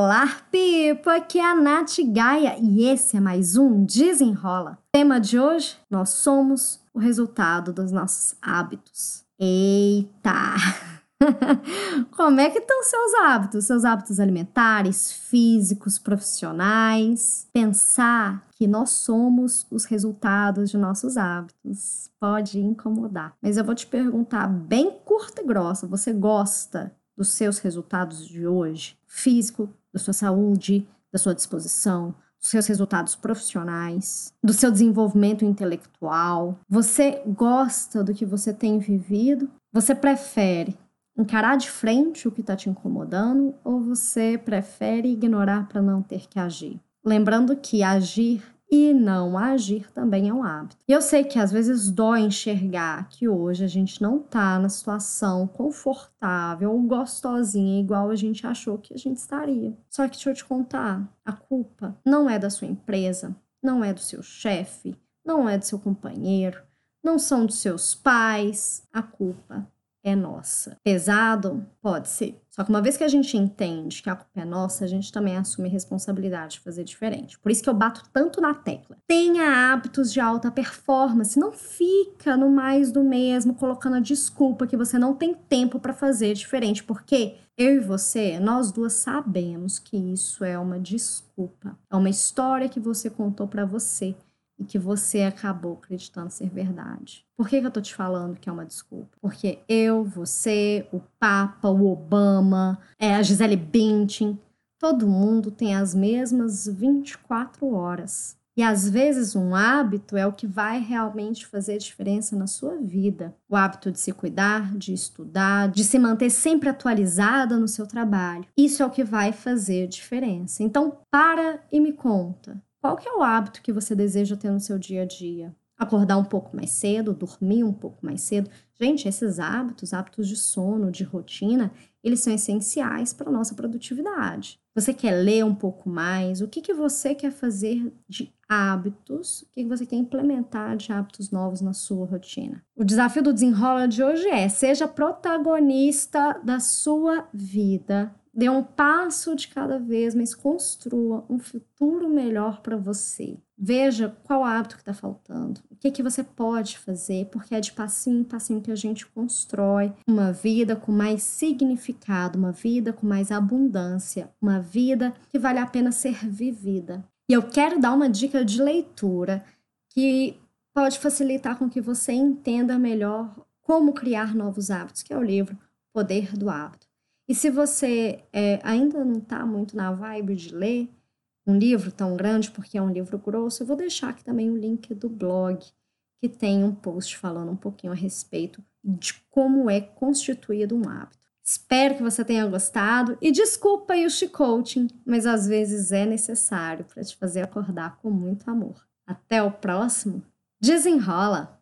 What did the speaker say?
Olá, Pipa! Aqui é a Nath Gaia e esse é mais um Desenrola. tema de hoje: nós somos o resultado dos nossos hábitos. Eita! Como é que estão seus hábitos? Seus hábitos alimentares, físicos, profissionais? Pensar que nós somos os resultados de nossos hábitos pode incomodar. Mas eu vou te perguntar bem curta e grossa: você gosta dos seus resultados de hoje, físico, da sua saúde, da sua disposição, dos seus resultados profissionais, do seu desenvolvimento intelectual. Você gosta do que você tem vivido? Você prefere encarar de frente o que está te incomodando ou você prefere ignorar para não ter que agir? Lembrando que agir e não agir também é um hábito. E eu sei que às vezes dói enxergar que hoje a gente não tá na situação confortável ou gostosinha igual a gente achou que a gente estaria. Só que deixa eu te contar, a culpa não é da sua empresa, não é do seu chefe, não é do seu companheiro, não são dos seus pais. A culpa é nossa. Pesado? Pode ser. Só que uma vez que a gente entende que a culpa é nossa, a gente também assume responsabilidade de fazer diferente. Por isso que eu bato tanto na tecla. Tenha hábitos de alta performance, não fica no mais do mesmo colocando a desculpa que você não tem tempo para fazer diferente, porque eu e você, nós duas sabemos que isso é uma desculpa. É uma história que você contou para você e que você acabou acreditando ser verdade. Por que, que eu tô te falando que é uma desculpa? Porque eu, você, o Papa, o Obama, é, a Gisele Bündchen, todo mundo tem as mesmas 24 horas. E às vezes um hábito é o que vai realmente fazer diferença na sua vida. O hábito de se cuidar, de estudar, de se manter sempre atualizada no seu trabalho. Isso é o que vai fazer diferença. Então, para e me conta. Qual que é o hábito que você deseja ter no seu dia a dia? Acordar um pouco mais cedo, dormir um pouco mais cedo. Gente, esses hábitos, hábitos de sono, de rotina, eles são essenciais para a nossa produtividade. Você quer ler um pouco mais? O que, que você quer fazer de hábitos? O que, que você quer implementar de hábitos novos na sua rotina? O desafio do desenrola de hoje é: seja protagonista da sua vida Dê um passo de cada vez, mas construa um futuro melhor para você. Veja qual hábito que está faltando, o que, que você pode fazer, porque é de passinho em passinho que a gente constrói uma vida com mais significado, uma vida com mais abundância, uma vida que vale a pena ser vivida. E eu quero dar uma dica de leitura que pode facilitar com que você entenda melhor como criar novos hábitos, que é o livro Poder do Hábito. E se você é, ainda não está muito na vibe de ler um livro tão grande, porque é um livro grosso, eu vou deixar aqui também o link do blog, que tem um post falando um pouquinho a respeito de como é constituído um hábito. Espero que você tenha gostado e desculpa aí o chicoaching, mas às vezes é necessário para te fazer acordar com muito amor. Até o próximo. Desenrola!